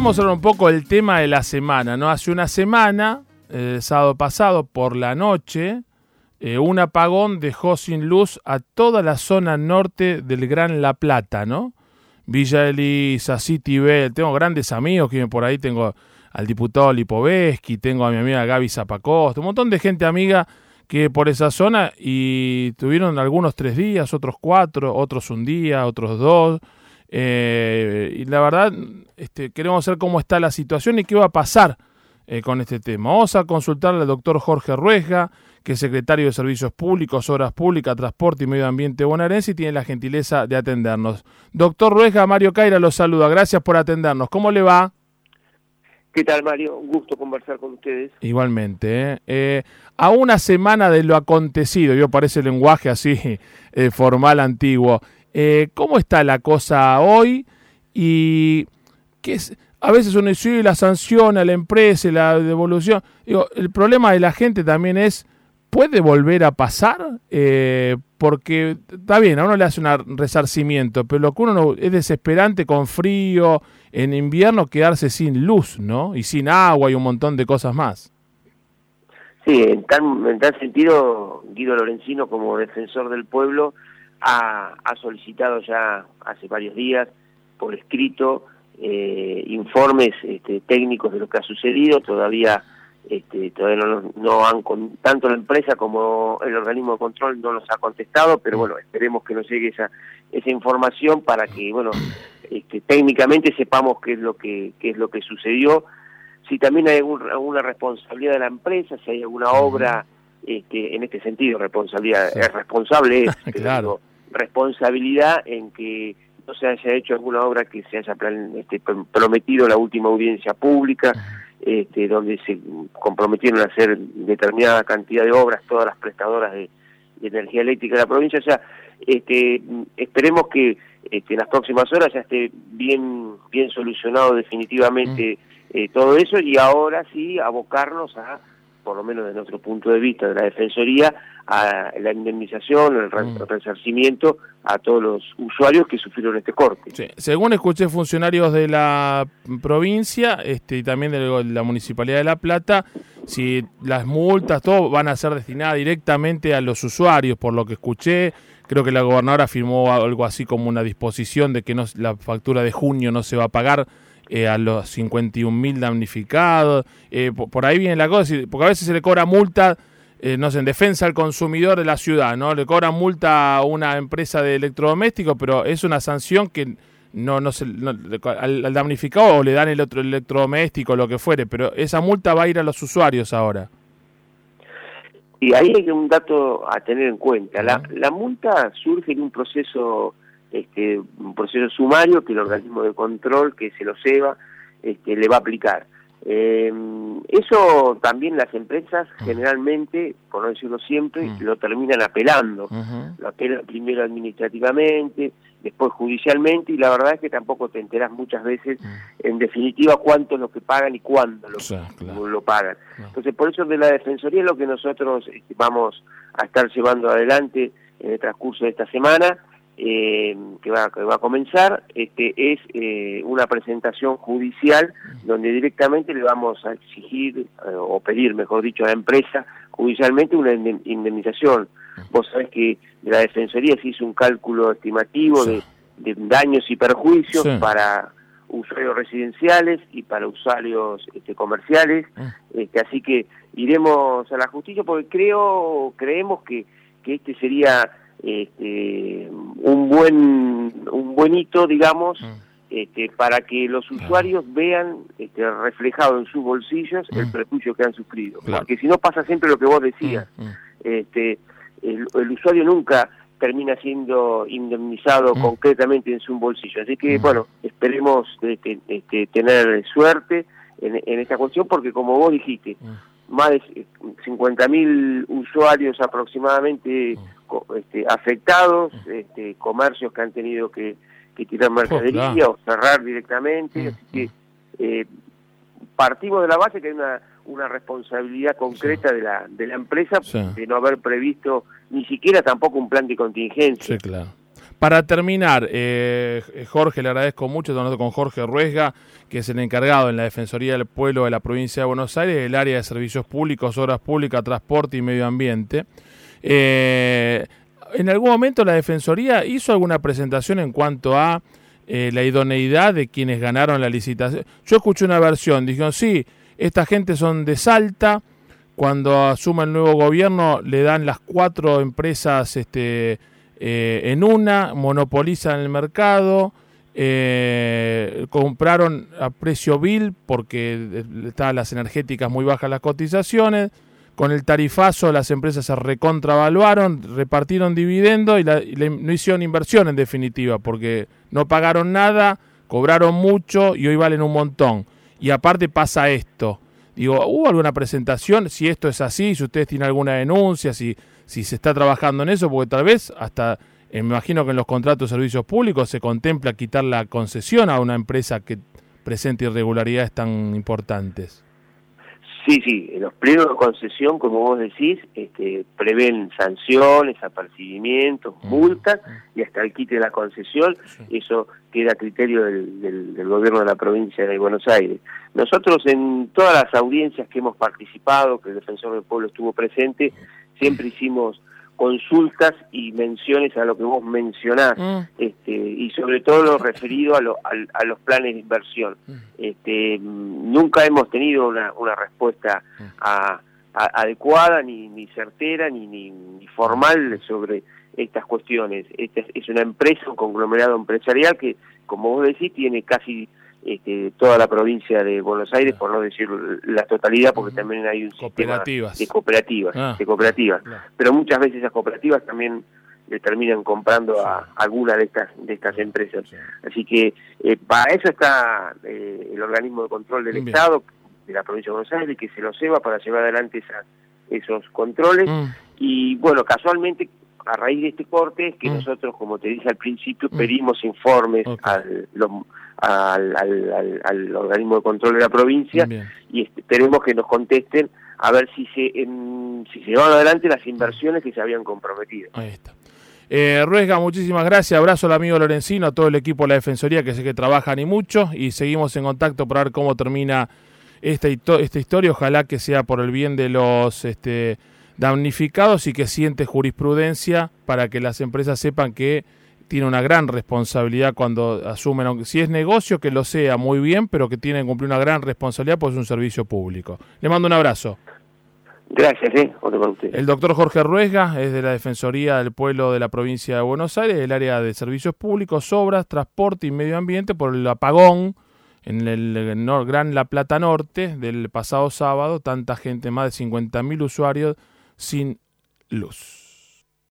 vamos a hablar un poco del tema de la semana, ¿no? Hace una semana, el sábado pasado, por la noche, eh, un apagón dejó sin luz a toda la zona norte del Gran La Plata, ¿no? Villa Elisa, City Bell, tengo grandes amigos que por ahí, tengo al diputado Lipovetsky, tengo a mi amiga Gaby Zapacosta, un montón de gente amiga que por esa zona y tuvieron algunos tres días, otros cuatro, otros un día, otros dos. Eh, y la verdad, este, queremos saber cómo está la situación y qué va a pasar eh, con este tema. Vamos a consultarle al doctor Jorge Ruesga, que es secretario de Servicios Públicos, Obras Públicas, Transporte y Medio Ambiente bonaerense y tiene la gentileza de atendernos. Doctor Ruesga, Mario Caira los saluda. Gracias por atendernos. ¿Cómo le va? ¿Qué tal, Mario? Un gusto conversar con ustedes. Igualmente. ¿eh? Eh, a una semana de lo acontecido, yo parece el lenguaje así formal, antiguo, eh, ¿Cómo está la cosa hoy? Y que a veces uno dice, la sanción a la empresa, la devolución. Digo, el problema de la gente también es, ¿puede volver a pasar? Eh, porque está bien, a uno le hace un resarcimiento, pero lo que uno es desesperante con frío, en invierno quedarse sin luz, ¿no? Y sin agua y un montón de cosas más. Sí, en tal, en tal sentido, Guido Lorenzino como defensor del pueblo ha, solicitado ya hace varios días por escrito eh, informes este, técnicos de lo que ha sucedido, todavía este, todavía no, no han con, tanto la empresa como el organismo de control no nos ha contestado, pero bueno, esperemos que nos llegue esa esa información para que bueno, este, técnicamente sepamos qué es lo que qué es lo que sucedió, si también hay alguna responsabilidad de la empresa, si hay alguna obra este, en este sentido, responsabilidad, es responsable es, claro responsabilidad en que no se haya hecho alguna obra que se haya este, prometido la última audiencia pública, este, donde se comprometieron a hacer determinada cantidad de obras todas las prestadoras de, energía eléctrica de la provincia. O sea, este, esperemos que este, en las próximas horas ya esté bien, bien solucionado definitivamente eh, todo eso y ahora sí abocarnos a por lo menos de nuestro punto de vista de la Defensoría, a la indemnización, el mm. resarcimiento a todos los usuarios que sufrieron este corte. Según escuché funcionarios de la provincia este, y también de la Municipalidad de La Plata, si las multas, todo van a ser destinadas directamente a los usuarios, por lo que escuché. Creo que la gobernadora firmó algo así como una disposición de que no, la factura de junio no se va a pagar eh, a los 51 mil damnificados. Eh, por, ahí viene la cosa, porque a veces se le cobra multa, eh, no sé, en defensa al consumidor de la ciudad, ¿no? Le cobra multa a una empresa de electrodomésticos, pero es una sanción que no, no, se, al, damnificado o le dan el otro electrodoméstico, lo que fuere, pero esa multa va a ir a los usuarios ahora. Y ahí hay un dato a tener en cuenta. La, la multa surge en un proceso este, un proceso sumario que el organismo de control que se lo lleva este, le va a aplicar. Eh, eso también las empresas generalmente, por no decirlo siempre, lo terminan apelando. Lo apelan primero administrativamente, después judicialmente, y la verdad es que tampoco te enteras muchas veces, en definitiva, cuánto es lo que pagan y cuándo lo, lo pagan. Entonces, por eso de la Defensoría es lo que nosotros este, vamos a estar llevando adelante en el transcurso de esta semana eh, que, va, que va a comenzar este, es eh, una presentación judicial donde directamente le vamos a exigir eh, o pedir, mejor dicho, a la empresa judicialmente una indemnización. Vos sabés que de la Defensoría se hizo un cálculo estimativo de, daños y perjuicios para usuarios residenciales y para usuarios este, comerciales, este, así que iremos a la justicia porque creo, creemos que, que este sería este, un buen un buen hito, digamos, mm. este, para que los usuarios vean este, reflejado en sus bolsillos el mm. perjuicio que han sufrido. Porque si no pasa siempre lo que vos decías, mm, este, el, usuario nunca termina siendo indemnizado concretamente en su bolsillo. Así que, bueno, esperemos este, este, tener suerte en, en esta cuestión porque, como vos dijiste, más de 50.000 usuarios aproximadamente este, afectados, este, comercios que han tenido que, tirar mercadería o cerrar directamente, así que eh, partimos de la base que hay una, una responsabilidad concreta de, la, de la empresa de no haber previsto ni siquiera tampoco un plan de contingencia. Sí, claro. Para terminar, eh, Jorge, le agradezco mucho, estamos con Jorge Ruesga, que es el encargado en la Defensoría del Pueblo de la Provincia de Buenos Aires, el área de servicios públicos, obras públicas, transporte y medio ambiente. Eh, en algún momento la Defensoría hizo alguna presentación en cuanto a eh, la idoneidad de quienes ganaron la licitación. Yo escuché una versión, dijeron, sí, esta gente son de Salta, cuando asuma el nuevo gobierno le dan las cuatro empresas este, eh, en una, monopolizan el mercado, eh, compraron a precio vil porque estaban las energéticas muy bajas las cotizaciones, con el tarifazo las empresas se recontravaluaron, repartieron dividendos y, no hicieron inversión en definitiva, porque no pagaron nada, cobraron mucho y hoy valen un montón. Y aparte pasa esto. Digo, ¿hubo alguna presentación? Si esto es así, si ustedes tienen alguna denuncia, si si se está trabajando en eso, porque tal vez hasta, eh, me imagino que en los contratos de servicios públicos se contempla quitar la concesión a una empresa que presente irregularidades tan importantes. Sí, sí, los pliegos de concesión, como vos decís, este, prevén sanciones, apercibimientos, mm. multas y hasta el quite de la concesión, eso queda a criterio del, del, gobierno de la provincia de Buenos Aires. Nosotros en todas las audiencias que hemos participado, que el Defensor del Pueblo estuvo presente, siempre hicimos consultas y menciones a lo que vos mencionás, mm. este, y sobre todo lo referido a, a, los planes de inversión. Mm. Este, nunca hemos tenido una, una respuesta mm. adecuada, ni, ni certera, ni, ni, formal sobre estas cuestiones. Esta es una empresa, un conglomerado empresarial que, como vos decís, tiene casi este, toda la provincia de Buenos Aires, por no decir la totalidad, porque también hay un sistema de cooperativas, ah. de cooperativas. Pero muchas veces esas cooperativas también le terminan comprando a alguna de estas de estas empresas. Así que eh, para eso está eh, el organismo de control del Estado de la provincia de Buenos Aires que se lo lleva para llevar adelante esos controles. Mm. Y bueno, casualmente a raíz de este corte es que mm. nosotros, como te dije al principio, mm. pedimos informes al, al, organismo de control de la provincia y esperemos que nos contesten a ver si se, si se llevan adelante las inversiones que se habían comprometido. Ahí está. Eh, Ruesga, muchísimas gracias. Abrazo al amigo Lorenzino, a todo el equipo de la Defensoría que sé que trabajan y mucho. Y seguimos en contacto para ver cómo termina esta, esta historia. Ojalá que sea por el bien de los este, damnificados y que siente jurisprudencia para que las empresas sepan que tiene una gran responsabilidad cuando asumen, si es negocio, que lo sea muy bien, pero que tienen que cumplir una gran responsabilidad pues es un servicio público. Le mando un abrazo. Gracias, ¿eh? El doctor Jorge Ruesga es de la Defensoría del Pueblo de la provincia de Buenos Aires, del área de servicios públicos, obras, transporte y medio ambiente por el apagón en el, Gran La Plata Norte del pasado sábado, tanta gente, más de 50.000 usuarios sin luz.